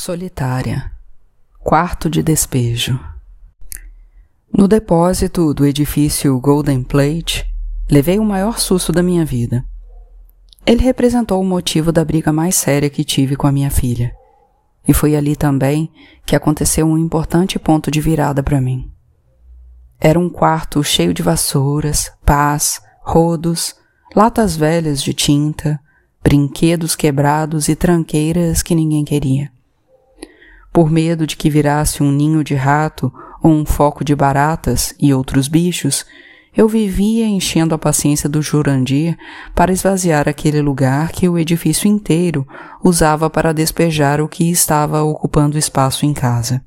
Solitária. Quarto de despejo. No depósito do edifício Golden Plate, levei o maior susto da minha vida. Ele representou o motivo da briga mais séria que tive com a minha filha. E foi ali também que aconteceu um importante ponto de virada para mim. Era um quarto cheio de vassouras, pás, rodos, latas velhas de tinta, brinquedos quebrados e tranqueiras que ninguém queria. Por medo de que virasse um ninho de rato ou um foco de baratas e outros bichos, eu vivia enchendo a paciência do Jurandir para esvaziar aquele lugar que o edifício inteiro usava para despejar o que estava ocupando espaço em casa.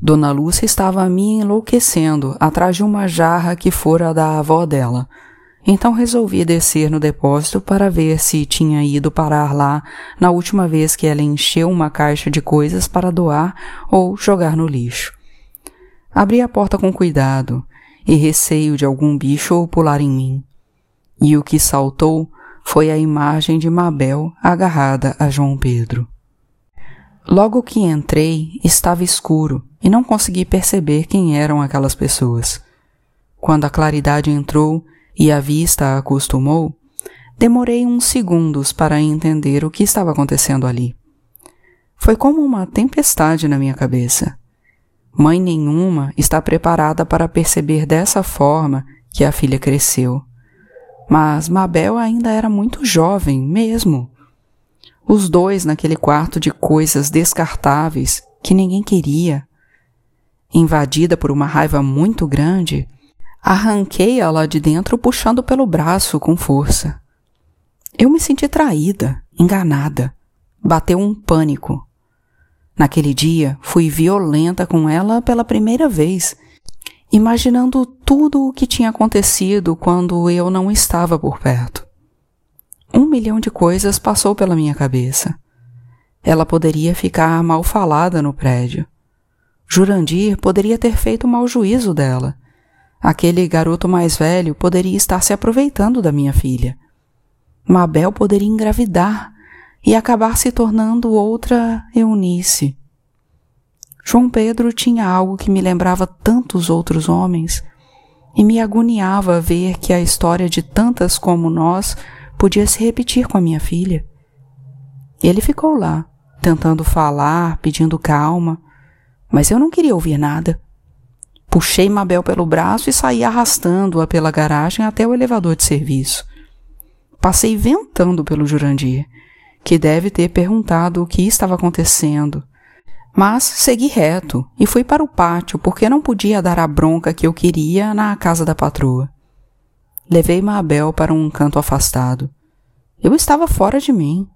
Dona Lúcia estava me enlouquecendo atrás de uma jarra que fora da avó dela, então resolvi descer no depósito para ver se tinha ido parar lá na última vez que ela encheu uma caixa de coisas para doar ou jogar no lixo. Abri a porta com cuidado e receio de algum bicho pular em mim. E o que saltou foi a imagem de Mabel agarrada a João Pedro. Logo que entrei, estava escuro e não consegui perceber quem eram aquelas pessoas. Quando a claridade entrou, e a vista acostumou, demorei uns segundos para entender o que estava acontecendo ali. Foi como uma tempestade na minha cabeça. Mãe nenhuma está preparada para perceber dessa forma que a filha cresceu. Mas Mabel ainda era muito jovem mesmo. Os dois naquele quarto de coisas descartáveis que ninguém queria. Invadida por uma raiva muito grande, Arranquei-a lá de dentro puxando pelo braço com força. Eu me senti traída, enganada. Bateu um pânico. Naquele dia, fui violenta com ela pela primeira vez, imaginando tudo o que tinha acontecido quando eu não estava por perto. Um milhão de coisas passou pela minha cabeça. Ela poderia ficar mal falada no prédio. Jurandir poderia ter feito mau juízo dela Aquele garoto mais velho poderia estar se aproveitando da minha filha. Mabel poderia engravidar e acabar se tornando outra Eunice. João Pedro tinha algo que me lembrava tantos outros homens e me agoniava ver que a história de tantas como nós podia se repetir com a minha filha. Ele ficou lá, tentando falar, pedindo calma, mas eu não queria ouvir nada. Puxei Mabel pelo braço e saí arrastando-a pela garagem até o elevador de serviço. Passei ventando pelo Jurandir, que deve ter perguntado o que estava acontecendo. Mas segui reto e fui para o pátio porque não podia dar a bronca que eu queria na casa da patroa. Levei Mabel para um canto afastado. Eu estava fora de mim.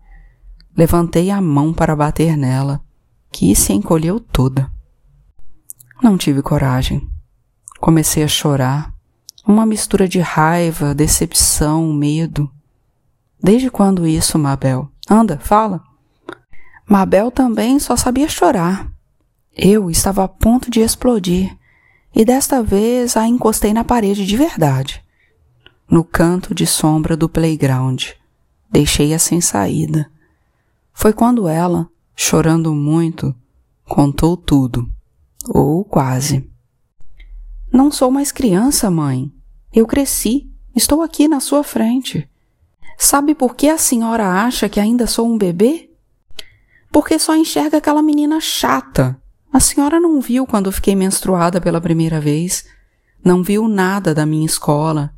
Levantei a mão para bater nela, que se encolheu toda. Não tive coragem. Comecei a chorar. Uma mistura de raiva, decepção, medo. Desde quando isso, Mabel? Anda, fala. Mabel também só sabia chorar. Eu estava a ponto de explodir e desta vez a encostei na parede de verdade, no canto de sombra do playground. Deixei-a sem saída. Foi quando ela, chorando muito, contou tudo. Ou quase. Não sou mais criança, mãe. Eu cresci. Estou aqui na sua frente. Sabe por que a senhora acha que ainda sou um bebê? Porque só enxerga aquela menina chata. A senhora não viu quando fiquei menstruada pela primeira vez. Não viu nada da minha escola.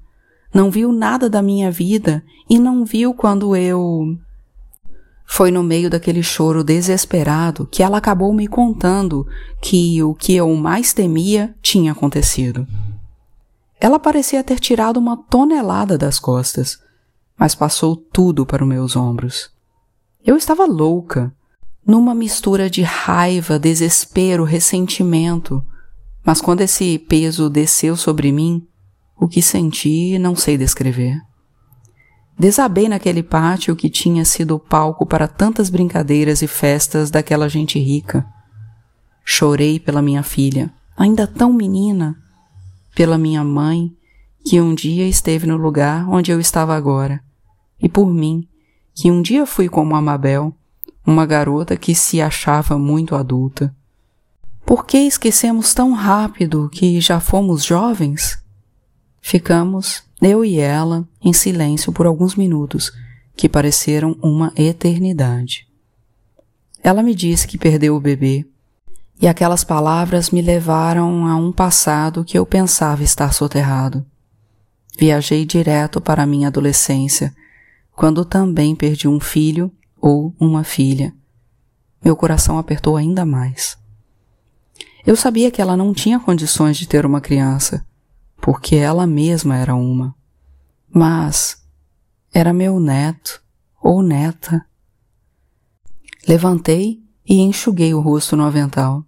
Não viu nada da minha vida e não viu quando eu. Foi no meio daquele choro desesperado que ela acabou me contando que o que eu mais temia tinha acontecido. Ela parecia ter tirado uma tonelada das costas, mas passou tudo para os meus ombros. Eu estava louca, numa mistura de raiva, desespero, ressentimento, mas quando esse peso desceu sobre mim, o que senti não sei descrever. Desabei naquele pátio que tinha sido o palco para tantas brincadeiras e festas daquela gente rica. Chorei pela minha filha, ainda tão menina, pela minha mãe, que um dia esteve no lugar onde eu estava agora, e por mim, que um dia fui como Amabel, uma garota que se achava muito adulta. Por que esquecemos tão rápido que já fomos jovens? Ficamos, eu e ela, em silêncio por alguns minutos, que pareceram uma eternidade. Ela me disse que perdeu o bebê, e aquelas palavras me levaram a um passado que eu pensava estar soterrado. Viajei direto para minha adolescência, quando também perdi um filho ou uma filha. Meu coração apertou ainda mais. Eu sabia que ela não tinha condições de ter uma criança, porque ela mesma era uma. Mas era meu neto ou neta. Levantei e enxuguei o rosto no avental.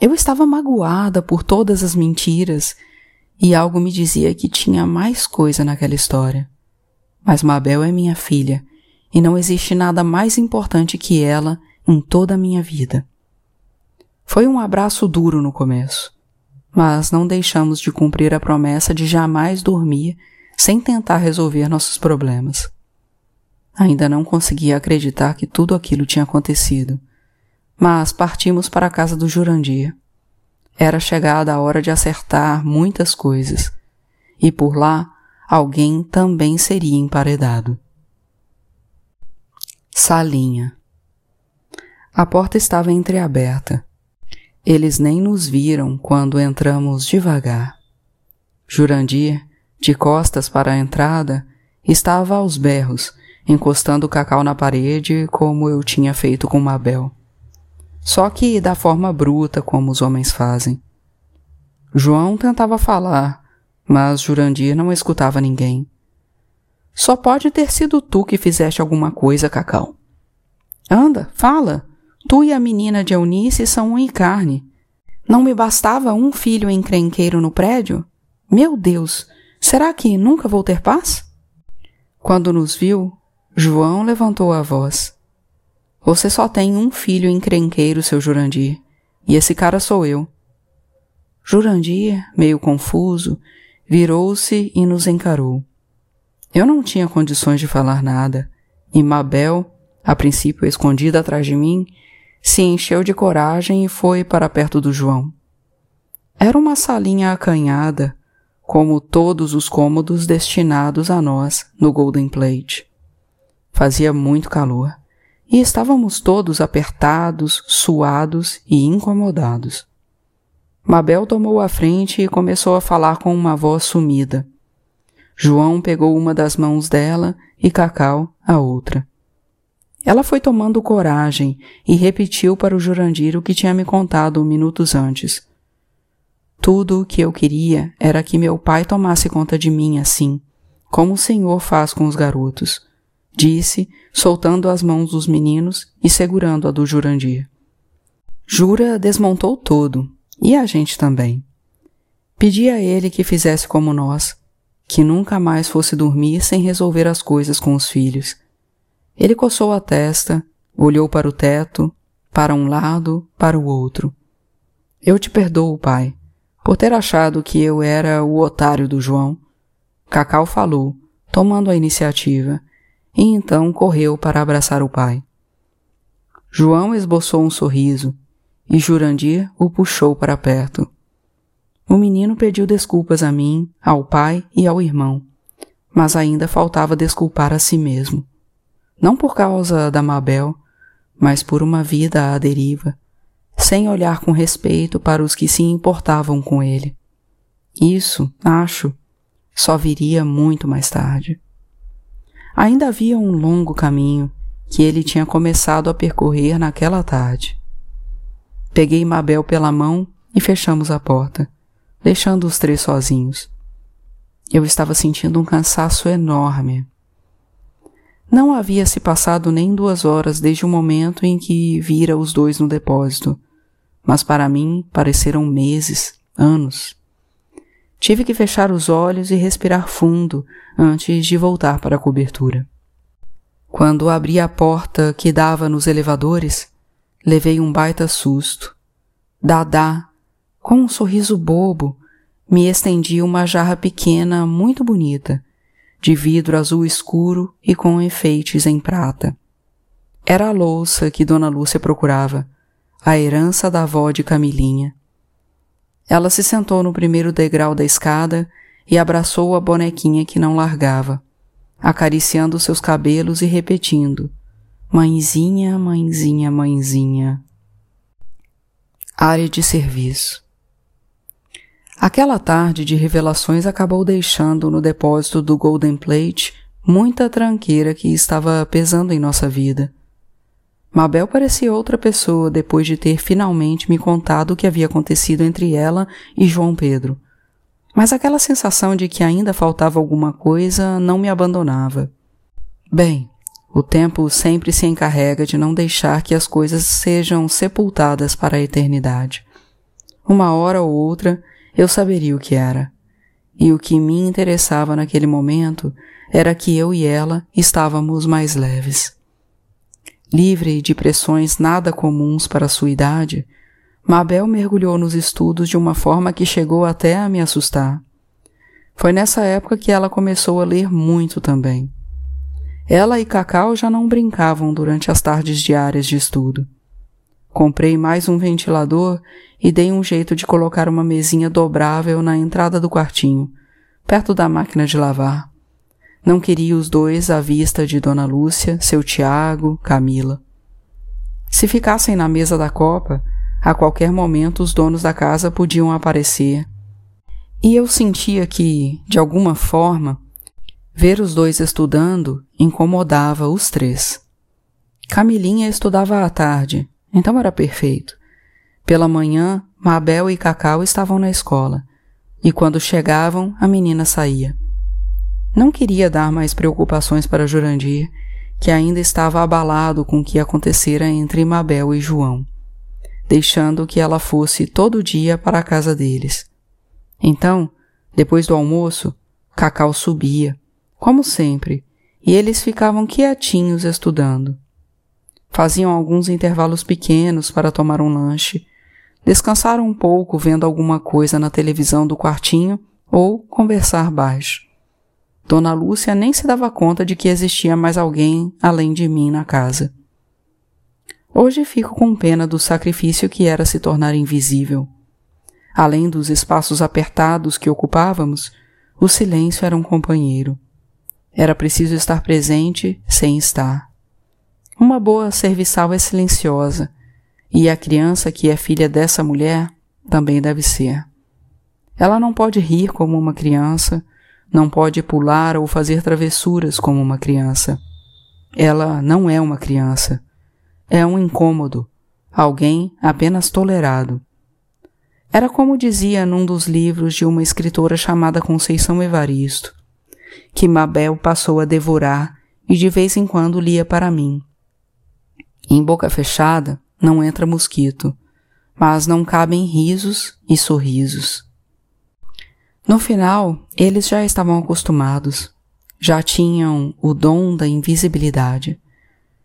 Eu estava magoada por todas as mentiras e algo me dizia que tinha mais coisa naquela história. Mas Mabel é minha filha e não existe nada mais importante que ela em toda a minha vida. Foi um abraço duro no começo, mas não deixamos de cumprir a promessa de jamais dormir sem tentar resolver nossos problemas. Ainda não conseguia acreditar que tudo aquilo tinha acontecido, mas partimos para a casa do Jurandir. Era chegada a hora de acertar muitas coisas, e por lá alguém também seria emparedado. Salinha. A porta estava entreaberta eles nem nos viram quando entramos devagar. Jurandir, de costas para a entrada, estava aos berros, encostando o cacau na parede como eu tinha feito com Mabel. Só que da forma bruta como os homens fazem. João tentava falar, mas Jurandir não escutava ninguém. Só pode ter sido tu que fizeste alguma coisa, Cacau. Anda, fala, Tu e a menina de Eunice são um e carne. Não me bastava um filho encrenqueiro no prédio? Meu Deus, será que nunca vou ter paz? Quando nos viu, João levantou a voz. Você só tem um filho encrenqueiro, seu Jurandir, e esse cara sou eu. Jurandir, meio confuso, virou-se e nos encarou. Eu não tinha condições de falar nada, e Mabel, a princípio escondida atrás de mim, se encheu de coragem e foi para perto do João. Era uma salinha acanhada, como todos os cômodos destinados a nós no Golden Plate. Fazia muito calor e estávamos todos apertados, suados e incomodados. Mabel tomou a frente e começou a falar com uma voz sumida. João pegou uma das mãos dela e Cacau a outra. Ela foi tomando coragem e repetiu para o Jurandir o que tinha me contado minutos antes. Tudo o que eu queria era que meu pai tomasse conta de mim assim, como o Senhor faz com os garotos, disse, soltando as mãos dos meninos e segurando a do Jurandir. Jura desmontou todo, e a gente também. Pedi a ele que fizesse como nós, que nunca mais fosse dormir sem resolver as coisas com os filhos ele coçou a testa, olhou para o teto, para um lado, para o outro. Eu te perdoo, pai, por ter achado que eu era o otário do João. Cacau falou, tomando a iniciativa, e então correu para abraçar o pai. João esboçou um sorriso e Jurandir o puxou para perto. O menino pediu desculpas a mim, ao pai e ao irmão, mas ainda faltava desculpar a si mesmo não por causa da Mabel, mas por uma vida à deriva, sem olhar com respeito para os que se importavam com ele. Isso, acho, só viria muito mais tarde. Ainda havia um longo caminho que ele tinha começado a percorrer naquela tarde. Peguei Mabel pela mão e fechamos a porta, deixando os três sozinhos. Eu estava sentindo um cansaço enorme não havia se passado nem duas horas desde o momento em que vira os dois no depósito, mas para mim pareceram meses, anos. Tive que fechar os olhos e respirar fundo antes de voltar para a cobertura. Quando abri a porta que dava nos elevadores, levei um baita susto. Dadá, com um sorriso bobo, me estendi uma jarra pequena muito bonita de vidro azul escuro e com enfeites em prata. Era a louça que Dona Lúcia procurava, a herança da avó de Camilinha. Ela se sentou no primeiro degrau da escada e abraçou a bonequinha que não largava, acariciando seus cabelos e repetindo: Mãezinha, mãezinha, mãezinha. Área de serviço. Aquela tarde de revelações acabou deixando no depósito do Golden Plate muita tranqueira que estava pesando em nossa vida. Mabel parecia outra pessoa depois de ter finalmente me contado o que havia acontecido entre ela e João Pedro. Mas aquela sensação de que ainda faltava alguma coisa não me abandonava. Bem, o tempo sempre se encarrega de não deixar que as coisas sejam sepultadas para a eternidade. Uma hora ou outra eu saberia o que era. E o que me interessava naquele momento era que eu e ela estávamos mais leves. Livre de pressões nada comuns para sua idade, Mabel mergulhou nos estudos de uma forma que chegou até a me assustar. Foi nessa época que ela começou a ler muito também. Ela e Cacau já não brincavam durante as tardes diárias de estudo. Comprei mais um ventilador e dei um jeito de colocar uma mesinha dobrável na entrada do quartinho, perto da máquina de lavar. Não queria os dois à vista de Dona Lúcia, seu Tiago, Camila. Se ficassem na mesa da copa, a qualquer momento os donos da casa podiam aparecer. E eu sentia que, de alguma forma, Ver os dois estudando incomodava os três. Camilinha estudava à tarde, então era perfeito. Pela manhã, Mabel e Cacau estavam na escola, e quando chegavam, a menina saía. Não queria dar mais preocupações para Jurandir, que ainda estava abalado com o que acontecera entre Mabel e João, deixando que ela fosse todo dia para a casa deles. Então, depois do almoço, Cacau subia, como sempre, e eles ficavam quietinhos estudando. Faziam alguns intervalos pequenos para tomar um lanche, descansaram um pouco vendo alguma coisa na televisão do quartinho ou conversar baixo. Dona Lúcia nem se dava conta de que existia mais alguém além de mim na casa. Hoje fico com pena do sacrifício que era se tornar invisível. Além dos espaços apertados que ocupávamos, o silêncio era um companheiro. Era preciso estar presente sem estar. Uma boa serviçal é silenciosa, e a criança que é filha dessa mulher também deve ser. Ela não pode rir como uma criança, não pode pular ou fazer travessuras como uma criança. Ela não é uma criança. É um incômodo, alguém apenas tolerado. Era como dizia num dos livros de uma escritora chamada Conceição Evaristo que Mabel passou a devorar e de vez em quando lia para mim. Em boca fechada não entra mosquito, mas não cabem risos e sorrisos. No final, eles já estavam acostumados, já tinham o dom da invisibilidade,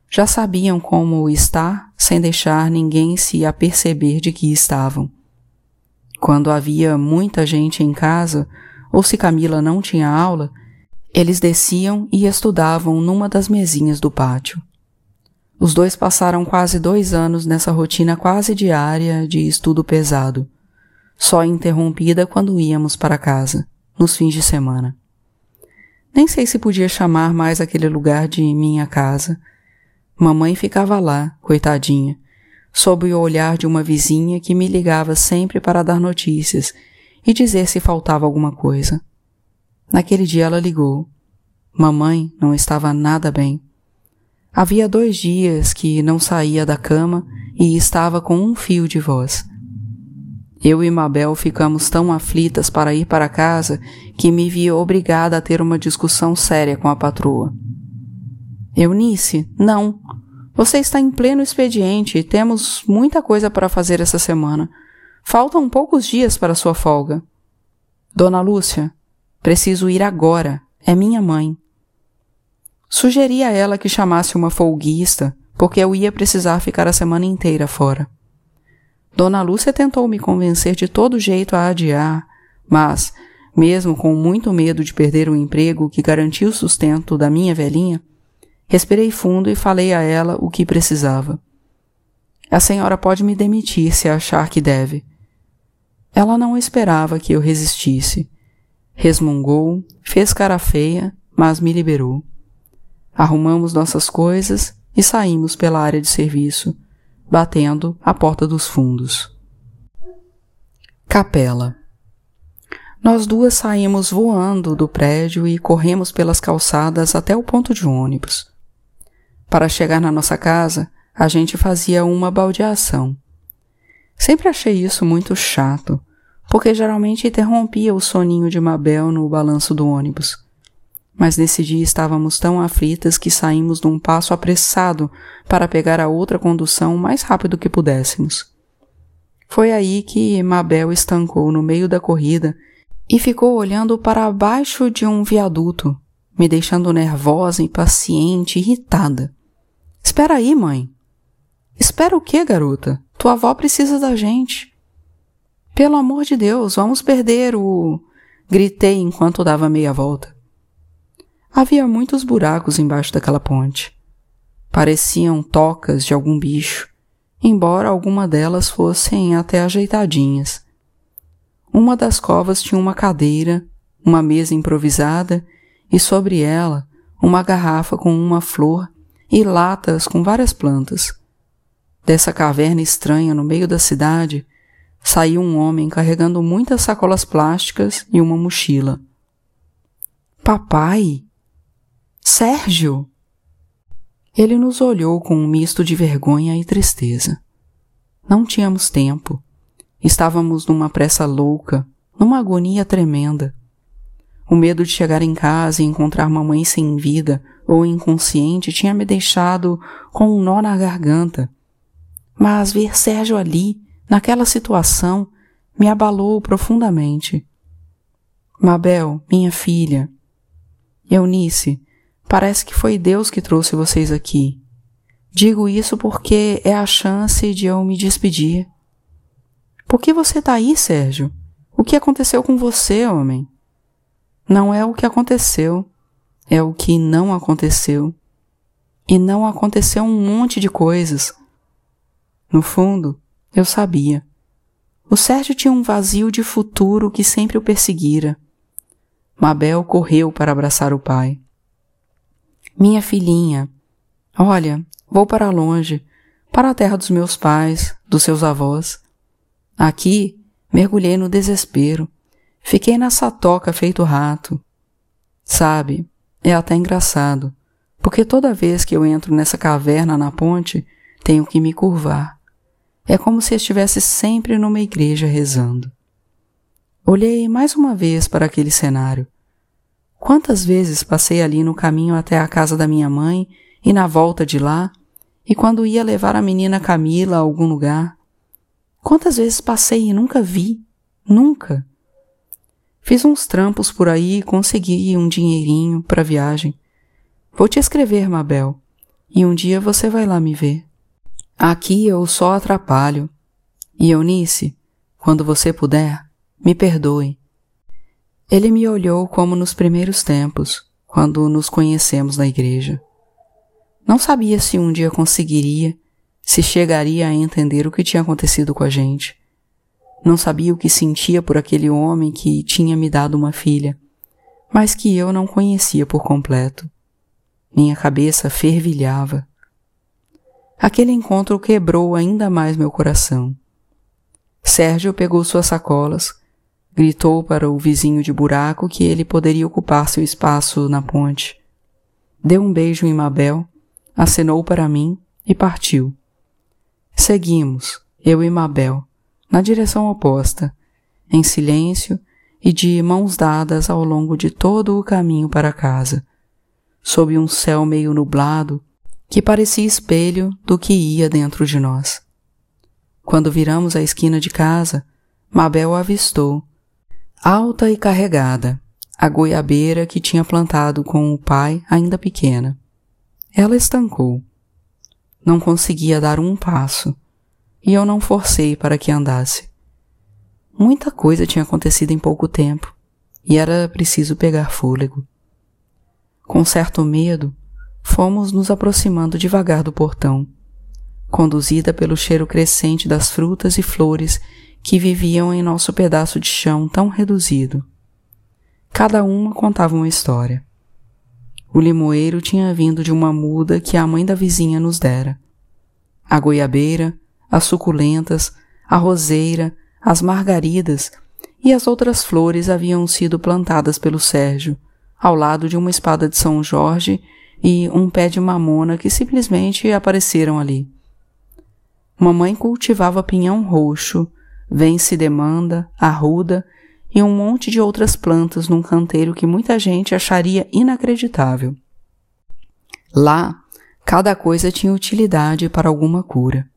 já sabiam como estar sem deixar ninguém se aperceber de que estavam. Quando havia muita gente em casa, ou se Camila não tinha aula, eles desciam e estudavam numa das mesinhas do pátio. Os dois passaram quase dois anos nessa rotina quase diária de estudo pesado, só interrompida quando íamos para casa, nos fins de semana. Nem sei se podia chamar mais aquele lugar de minha casa. Mamãe ficava lá, coitadinha, sob o olhar de uma vizinha que me ligava sempre para dar notícias e dizer se faltava alguma coisa. Naquele dia ela ligou. Mamãe não estava nada bem. Havia dois dias que não saía da cama e estava com um fio de voz. Eu e Mabel ficamos tão aflitas para ir para casa que me via obrigada a ter uma discussão séria com a patroa. Eunice, não. Você está em pleno expediente e temos muita coisa para fazer essa semana. Faltam poucos dias para sua folga. Dona Lúcia, Preciso ir agora. É minha mãe. Sugeri a ela que chamasse uma folguista, porque eu ia precisar ficar a semana inteira fora. Dona Lúcia tentou me convencer de todo jeito a adiar, mas, mesmo com muito medo de perder o emprego que garantia o sustento da minha velhinha, Respirei fundo e falei a ela o que precisava. A senhora pode me demitir se achar que deve. Ela não esperava que eu resistisse. Resmungou, fez cara feia, mas me liberou. Arrumamos nossas coisas e saímos pela área de serviço, batendo a porta dos fundos. Capela. Nós duas saímos voando do prédio e corremos pelas calçadas até o ponto de ônibus. Para chegar na nossa casa, a gente fazia uma baldeação. Sempre achei isso muito chato, porque geralmente interrompia o soninho de Mabel no balanço do ônibus. Mas nesse dia estávamos tão aflitas que saímos num passo apressado para pegar a outra condução o mais rápido que pudéssemos. Foi aí que Mabel estancou no meio da corrida e ficou olhando para baixo de um viaduto, me deixando nervosa, impaciente, irritada. Espera aí, mãe. Espera o quê, garota? Tua avó precisa da gente. Pelo amor de Deus, vamos perder o. Gritei enquanto dava meia volta. Havia muitos buracos embaixo daquela ponte. Pareciam tocas de algum bicho, embora alguma delas fossem até ajeitadinhas. Uma das covas tinha uma cadeira, uma mesa improvisada e sobre ela uma garrafa com uma flor e latas com várias plantas. Dessa caverna estranha no meio da cidade saiu um homem carregando muitas sacolas plásticas e uma mochila. Papai? Sérgio! Ele nos olhou com um misto de vergonha e tristeza. Não tínhamos tempo. Estávamos numa pressa louca, numa agonia tremenda. O medo de chegar em casa e encontrar mamãe sem vida ou inconsciente tinha me deixado com um nó na garganta. Mas ver Sérgio ali, naquela situação, me abalou profundamente. Mabel, minha filha. Eunice, Parece que foi Deus que trouxe vocês aqui. Digo isso porque é a chance de eu me despedir. Por que você está aí, Sérgio? O que aconteceu com você, homem? Não é o que aconteceu, é o que não aconteceu. E não aconteceu um monte de coisas. No fundo, eu sabia. O Sérgio tinha um vazio de futuro que sempre o perseguira. Mabel correu para abraçar o pai. Minha filhinha, olha, vou para longe, para a terra dos meus pais, dos seus avós. Aqui mergulhei no desespero, fiquei nessa toca feito rato. Sabe, é até engraçado, porque toda vez que eu entro nessa caverna na ponte, tenho que me curvar. É como se estivesse sempre numa igreja rezando. Olhei mais uma vez para aquele cenário. Quantas vezes passei ali no caminho até a casa da minha mãe e na volta de lá, e quando ia levar a menina Camila a algum lugar? Quantas vezes passei e nunca vi? Nunca. Fiz uns trampos por aí e consegui um dinheirinho para viagem. Vou te escrever, Mabel, e um dia você vai lá me ver. Aqui eu só atrapalho. E Eunice, quando você puder, me perdoe. Ele me olhou como nos primeiros tempos, quando nos conhecemos na igreja. Não sabia se um dia conseguiria, se chegaria a entender o que tinha acontecido com a gente. Não sabia o que sentia por aquele homem que tinha me dado uma filha, mas que eu não conhecia por completo. Minha cabeça fervilhava. Aquele encontro quebrou ainda mais meu coração. Sérgio pegou suas sacolas, Gritou para o vizinho de buraco que ele poderia ocupar seu espaço na ponte. Deu um beijo em Mabel, acenou para mim e partiu. Seguimos, eu e Mabel, na direção oposta, em silêncio e de mãos dadas ao longo de todo o caminho para casa, sob um céu meio nublado que parecia espelho do que ia dentro de nós. Quando viramos a esquina de casa, Mabel avistou alta e carregada, a goiabeira que tinha plantado com o pai ainda pequena. Ela estancou. Não conseguia dar um passo, e eu não forcei para que andasse. Muita coisa tinha acontecido em pouco tempo, e era preciso pegar fôlego. Com certo medo, fomos nos aproximando devagar do portão, conduzida pelo cheiro crescente das frutas e flores que viviam em nosso pedaço de chão tão reduzido. Cada uma contava uma história. O limoeiro tinha vindo de uma muda que a mãe da vizinha nos dera. A goiabeira, as suculentas, a roseira, as margaridas e as outras flores haviam sido plantadas pelo Sérgio, ao lado de uma espada de São Jorge e um pé de mamona que simplesmente apareceram ali. Mamãe cultivava pinhão roxo, vence demanda, arruda e um monte de outras plantas num canteiro que muita gente acharia inacreditável. Lá, cada coisa tinha utilidade para alguma cura.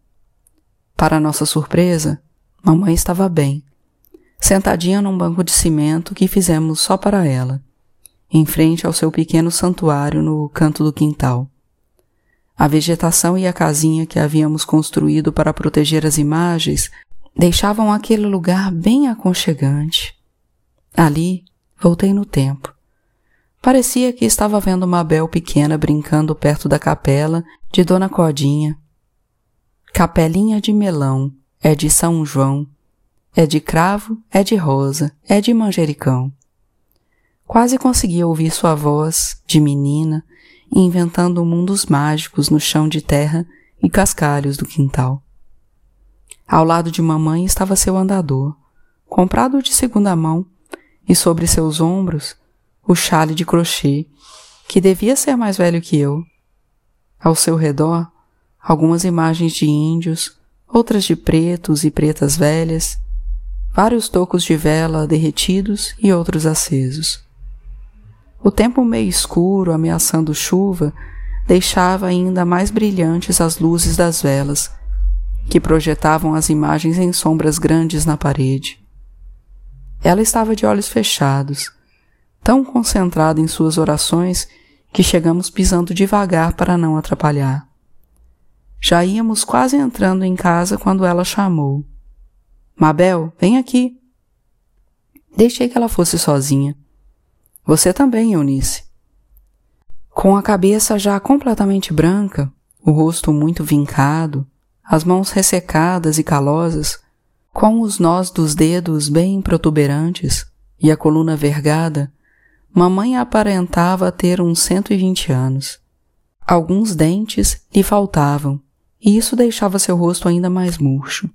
Para nossa surpresa, mamãe estava bem, sentadinha num banco de cimento que fizemos só para ela, em frente ao seu pequeno santuário no canto do quintal. A vegetação e a casinha que havíamos construído para proteger as imagens deixavam aquele lugar bem aconchegante. Ali, voltei no tempo. Parecia que estava vendo Mabel pequena brincando perto da capela de Dona Codinha. Capelinha de melão, é de São João, é de cravo, é de rosa, é de manjericão. Quase conseguia ouvir sua voz, de menina, inventando mundos mágicos no chão de terra e cascalhos do quintal. Ao lado de mamãe estava seu andador, comprado de segunda mão e sobre seus ombros o chale de crochê, que devia ser mais velho que eu. Ao seu redor, algumas imagens de índios, outras de pretos e pretas velhas, vários tocos de vela derretidos e outros acesos. O tempo meio escuro, ameaçando chuva, deixava ainda mais brilhantes as luzes das velas, que projetavam as imagens em sombras grandes na parede. Ela estava de olhos fechados, tão concentrada em suas orações que chegamos pisando devagar para não atrapalhar. Já íamos quase entrando em casa quando ela chamou. Mabel, vem aqui. Deixei que ela fosse sozinha. Você também, Eunice. Com a cabeça já completamente branca, o rosto muito vincado, as mãos ressecadas e calosas, com os nós dos dedos bem protuberantes e a coluna vergada, mamãe aparentava ter uns 120 anos. Alguns dentes lhe faltavam, e isso deixava seu rosto ainda mais murcho.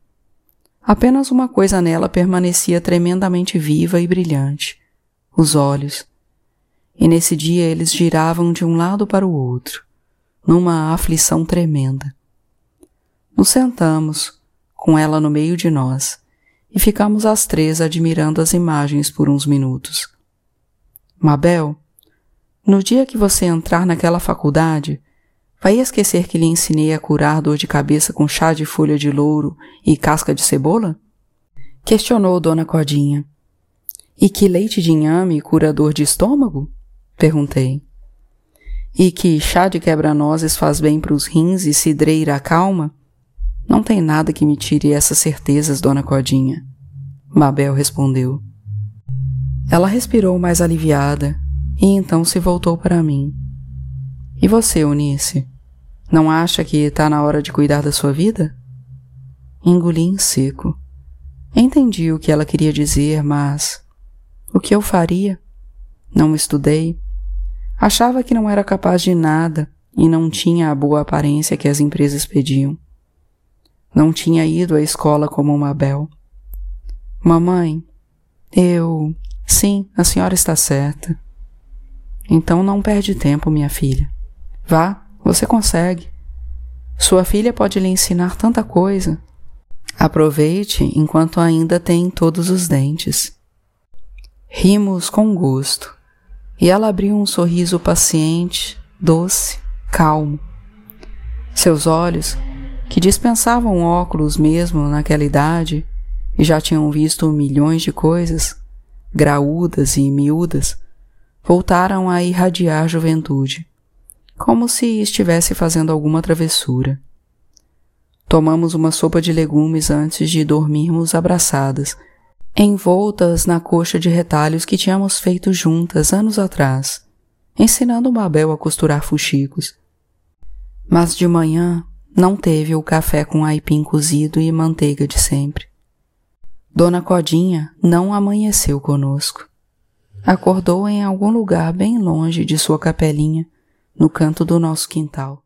Apenas uma coisa nela permanecia tremendamente viva e brilhante: os olhos. E nesse dia eles giravam de um lado para o outro, numa aflição tremenda. Nos sentamos, com ela no meio de nós, e ficamos as três admirando as imagens por uns minutos. Mabel, no dia que você entrar naquela faculdade, vai esquecer que lhe ensinei a curar dor de cabeça com chá de folha de louro e casca de cebola? Questionou Dona Codinha. E que leite de inhame cura dor de estômago? Perguntei. E que chá de quebra-nozes faz bem para os rins e cidreira calma? Não tem nada que me tire essas certezas, dona Codinha. Mabel respondeu. Ela respirou mais aliviada e então se voltou para mim. E você, Eunice? Não acha que está na hora de cuidar da sua vida? Engoli em seco. Entendi o que ela queria dizer, mas o que eu faria? Não estudei. Achava que não era capaz de nada e não tinha a boa aparência que as empresas pediam. Não tinha ido à escola como Mabel. Mamãe, eu. Sim, a senhora está certa. Então não perde tempo, minha filha. Vá, você consegue. Sua filha pode lhe ensinar tanta coisa. Aproveite enquanto ainda tem todos os dentes. Rimos com gosto, e ela abriu um sorriso paciente, doce, calmo. Seus olhos que dispensavam óculos mesmo naquela idade e já tinham visto milhões de coisas, graúdas e miúdas, voltaram a irradiar juventude, como se estivesse fazendo alguma travessura. Tomamos uma sopa de legumes antes de dormirmos abraçadas, envoltas na coxa de retalhos que tínhamos feito juntas anos atrás, ensinando Mabel a costurar fuxicos Mas de manhã não teve o café com aipim cozido e manteiga de sempre. Dona Codinha não amanheceu conosco. Acordou em algum lugar bem longe de sua capelinha, no canto do nosso quintal.